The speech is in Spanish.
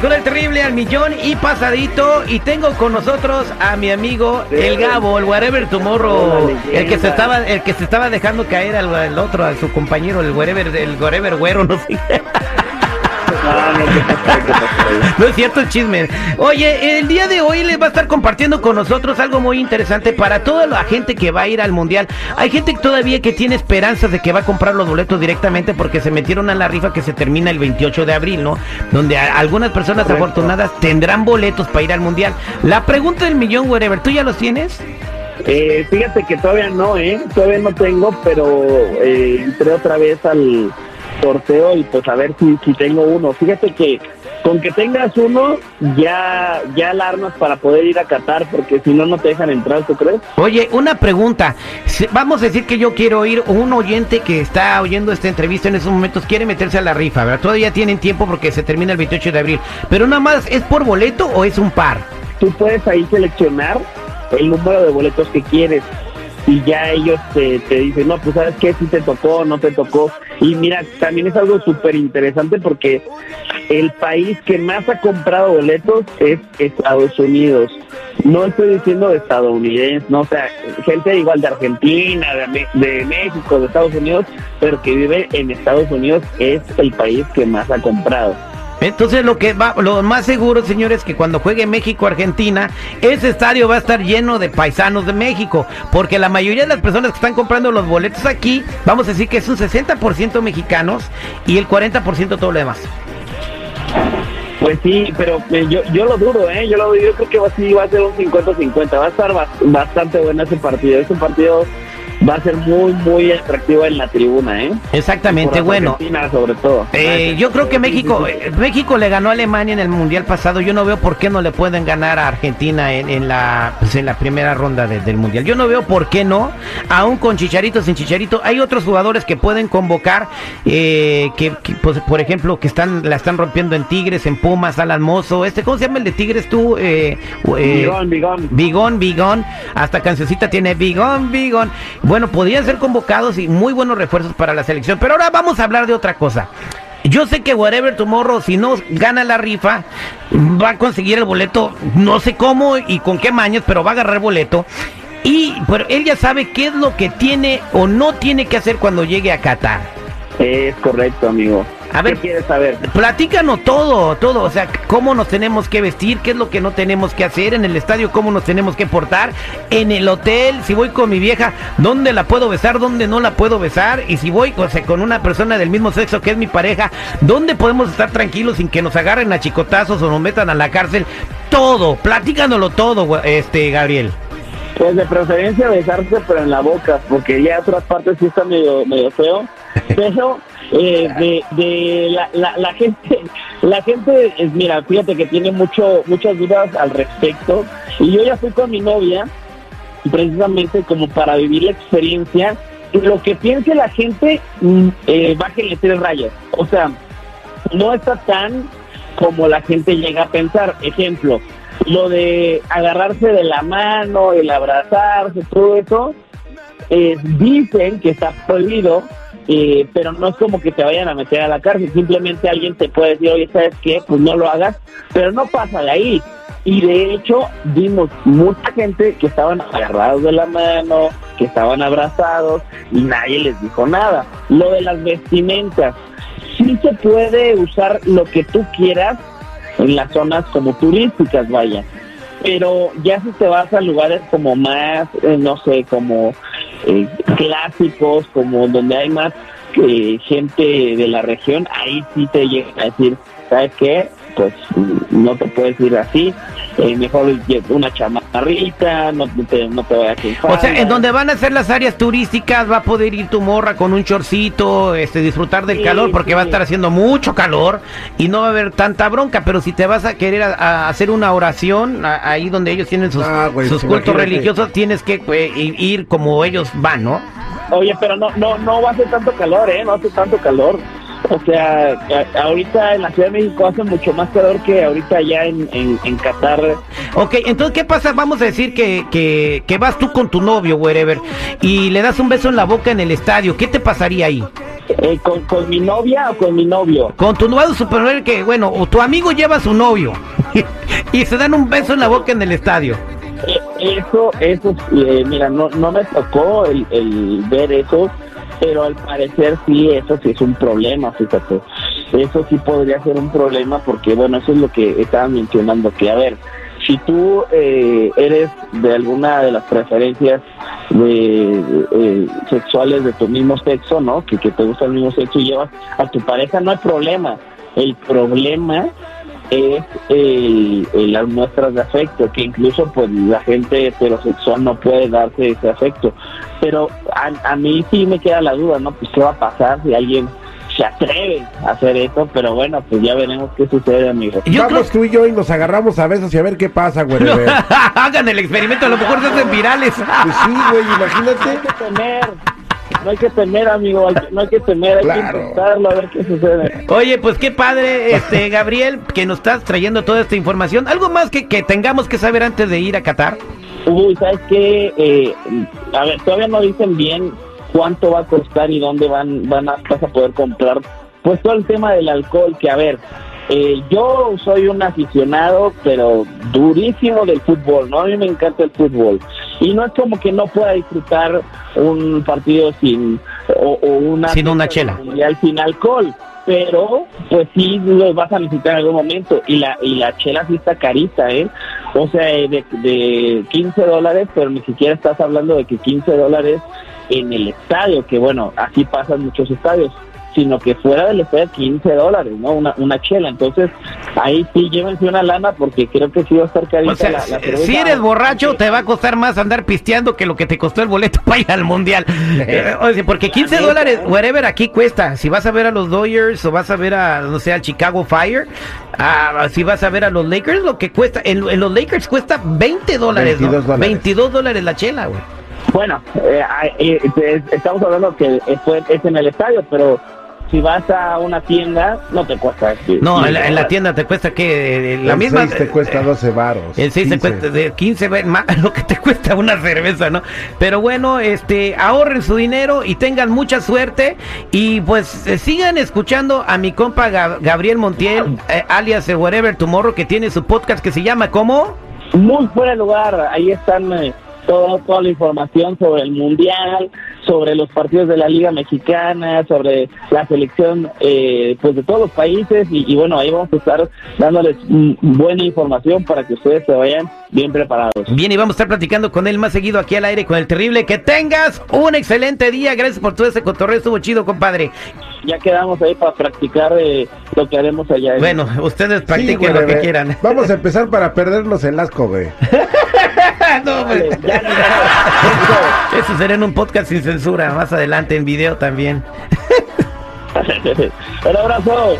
Con el terrible al millón y pasadito. Y tengo con nosotros a mi amigo el Gabo, el Whatever Tomorrow, el que se estaba el que se estaba dejando caer al, otro, a su compañero, el Whatever, el Whatever güero, no sé. No, es cierto el chisme. Oye, el día de hoy les va a estar compartiendo con nosotros algo muy interesante para toda la gente que va a ir al mundial. Hay gente todavía que tiene esperanzas de que va a comprar los boletos directamente porque se metieron a la rifa que se termina el 28 de abril, ¿no? Donde algunas personas afortunadas tendrán boletos para ir al mundial. La pregunta del millón, whatever, ¿tú ya los tienes? Eh, fíjate que todavía no, ¿eh? Todavía no tengo, pero eh, entré otra vez al sorteo y pues a ver si, si tengo uno. Fíjate que con que tengas uno, ya, ya alarmas para poder ir a Qatar, porque si no, no te dejan entrar, ¿tú crees? Oye, una pregunta. Vamos a decir que yo quiero ir, un oyente que está oyendo esta entrevista en esos momentos quiere meterse a la rifa, ¿verdad? Todavía tienen tiempo porque se termina el 28 de abril. Pero nada más, ¿es por boleto o es un par? Tú puedes ahí seleccionar el número de boletos que quieres y ya ellos te, te, dicen, no, pues sabes qué, si te tocó, no te tocó. Y mira, también es algo súper interesante porque el país que más ha comprado boletos es Estados Unidos. No estoy diciendo de estadounidenses, no, o sea, gente igual de Argentina, de México, de Estados Unidos, pero que vive en Estados Unidos es el país que más ha comprado. Entonces lo que va, lo más seguro, señores, que cuando juegue México-Argentina, ese estadio va a estar lleno de paisanos de México, porque la mayoría de las personas que están comprando los boletos aquí, vamos a decir que es un 60% mexicanos y el 40% todo lo demás. Pues sí, pero eh, yo, yo lo dudo, ¿eh? Yo, lo, yo creo que va, sí, va a ser un 50-50, va a estar bastante bueno ese partido. Es un partido va a ser muy, muy atractivo en la tribuna, ¿eh? Exactamente, bueno. sobre todo. Eh, yo creo que México, eh, México le ganó a Alemania en el mundial pasado. Yo no veo por qué no le pueden ganar a Argentina en, la, pues, en la primera ronda del mundial. Yo no veo por qué no, aún con Chicharito, sin Chicharito. Hay otros jugadores que pueden convocar, eh, que, pues, por ejemplo, que están, la están rompiendo en Tigres, en Pumas, Alan Mozo. Este, ¿cómo se llama el de Tigres tú? Bigón, Bigón. Bigón, Bigón. Hasta cancioncita tiene Bigón, Bigón. Bueno, podían ser convocados y muy buenos refuerzos para la selección. Pero ahora vamos a hablar de otra cosa. Yo sé que Whatever Tomorrow, si no gana la rifa, va a conseguir el boleto, no sé cómo y con qué mañas, pero va a agarrar boleto. Y pero él ya sabe qué es lo que tiene o no tiene que hacer cuando llegue a Qatar. Es correcto, amigo. A ver, ¿Qué quieres saber? Platícanos todo, todo, o sea, cómo nos tenemos que vestir, qué es lo que no tenemos que hacer en el estadio, cómo nos tenemos que portar, en el hotel, si voy con mi vieja, dónde la puedo besar, dónde no la puedo besar, y si voy o sea, con una persona del mismo sexo que es mi pareja, dónde podemos estar tranquilos sin que nos agarren a chicotazos o nos metan a la cárcel, todo, platícanoslo todo, este Gabriel. Pues de preferencia besarse, pero en la boca, porque ya otras partes sí está medio, medio feo. Pero eh, de, de la, la, gente, la gente, es, mira, fíjate que tiene mucho, muchas dudas al respecto. Y yo ya fui con mi novia, precisamente como para vivir la experiencia. Lo que piense la gente, mm, eh, bájenle tres rayas. O sea, no está tan como la gente llega a pensar. Ejemplo, lo de agarrarse de la mano, el abrazarse, todo eso, eh, dicen que está prohibido, eh, pero no es como que te vayan a meter a la cárcel, simplemente alguien te puede decir, oye, ¿sabes qué? Pues no lo hagas, pero no pasa de ahí. Y de hecho, vimos mucha gente que estaban agarrados de la mano, que estaban abrazados y nadie les dijo nada. Lo de las vestimentas, sí se puede usar lo que tú quieras, en las zonas como turísticas, vaya. Pero ya si te vas a lugares como más, eh, no sé, como eh, clásicos, como donde hay más eh, gente de la región, ahí sí te llega a decir, ¿sabes qué? Pues no te puedes ir así, eh, mejor una no te, no te vayas a O sea, en donde van a ser las áreas turísticas va a poder ir tu morra con un chorcito, este, disfrutar del calor porque va a estar haciendo mucho calor y no va a haber tanta bronca, pero si te vas a querer a, hacer una oración ahí donde ellos tienen sus, ah, sus cultos religiosos, tienes que ir como ellos van, ¿no? Oye, pero no, no, no va a ser tanto calor, ¿eh? No hace tanto calor. O sea, ahorita en la Ciudad de México hace mucho más calor que ahorita allá en, en, Qatar. Ok, entonces, ¿qué pasa? Vamos a decir que, que, que vas tú con tu novio, wherever, y le das un beso en la boca en el estadio. ¿Qué te pasaría ahí? Eh, ¿con, ¿Con mi novia o con mi novio? Con tu nuevo superior que, bueno, o tu amigo lleva a su novio y se dan un beso en la boca en el estadio. Eh, Eso, eso, eh, mira, no, no me tocó el, el ver eso, pero al parecer sí, eso sí es un problema, fíjate. Eso sí podría ser un problema porque, bueno, eso es lo que estaba mencionando, que a ver, si tú eh, eres de alguna de las preferencias de, eh, sexuales de tu mismo sexo, ¿no? Que, que te gusta el mismo sexo y llevas a tu pareja, no hay problema. El problema es el, el- las muestras de afecto, que incluso pues la gente heterosexual no puede darse ese afecto. Pero a, a mí sí me queda la duda, ¿no? Pues qué va a pasar si alguien se atreve a hacer eso, pero bueno, pues ya veremos qué sucede, amigo. Yo Vamos tú y yo y nos agarramos a besos y a ver qué pasa, güey. creo- Pues Hagan el experimento, a lo mejor se hacen virales. sí, güey, No hay imagínate. que temer, no hay que temer, amigo, hay que- no hay que temer, hay Claro. que intentarlo a ver qué sucede. Oye, pues qué padre, este Gabriel, que nos estás trayendo toda esta información. ¿Algo más que, que tengamos que saber antes de ir a Qatar? Uy, ¿sabes qué? Eh, a ver, todavía no dicen bien cuánto va a costar y dónde van, van a, vas a poder comprar. Pues todo el tema del alcohol, que a ver, eh, yo soy un aficionado, pero durísimo del fútbol, ¿no? A mí me encanta el fútbol. Y no es como que no pueda disfrutar un partido sin, o, o una... Sin una chela. mundial sin alcohol. Pero, pues sí, los vas a necesitar en algún momento. Y la, y la chela sí está carita, ¿eh? O sea, de, de 15 dólares, pero ni siquiera estás hablando de que 15 dólares en el estadio, que bueno, así pasan muchos estadios, sino que fuera del estadio 15 dólares, ¿no? Una, una chela. Entonces, ahí sí llévense una lana porque creo que sí va a estar carita O sea, la, la si- cerveza. si eres borracho, te va a costar más andar pisteando que lo que te costó el boleto para ir al mundial. Eh, o sea, porque 15 dólares, whatever, aquí cuesta. Si vas a ver a los Dodgers o vas a ver a, no sé, al Chicago Fire, ah, si vas a ver a los Lakers, lo que cuesta, en, en los Lakers cuesta 20 dólares, ¿no? 22 dólares. 22 dólares la chela, güey. Bueno, eh, eh, eh, estamos hablando que fue- es en el estadio, pero si vas a una tienda, no te cuesta. No, en la, en la tienda te cuesta que la El misma. te cuesta 12 varos. El 6 te 15. cuesta de 15 veces más lo que te cuesta una cerveza, ¿no? Pero bueno, este, ahorren su dinero y tengan mucha suerte y pues eh, sigan escuchando a mi compa Gab- Gabriel Montiel, eh, alias Whatever Tomorrow, que tiene su podcast que se llama ¿cómo? Muy fuera de lugar, ahí están eh, todo, toda la información sobre el Mundial, sobre los partidos de la Liga Mexicana, sobre la selección eh, pues de todos los países y, y bueno, ahí vamos a estar dándoles mm, buena información para que ustedes se vayan bien preparados. Bien, y vamos a estar platicando con él más seguido aquí al aire con el terrible. Que tengas un excelente día. Gracias por todo ese cotorreo. Estuvo chido, compadre. Ya quedamos ahí para practicar eh, lo que haremos allá. Bueno, ustedes Sí, practiquen güey, lo que güey. quieran. Vamos a empezar para perdernos el asco, güey. Pues. Eso será en un podcast sin censura, más adelante en video también. Un abrazo.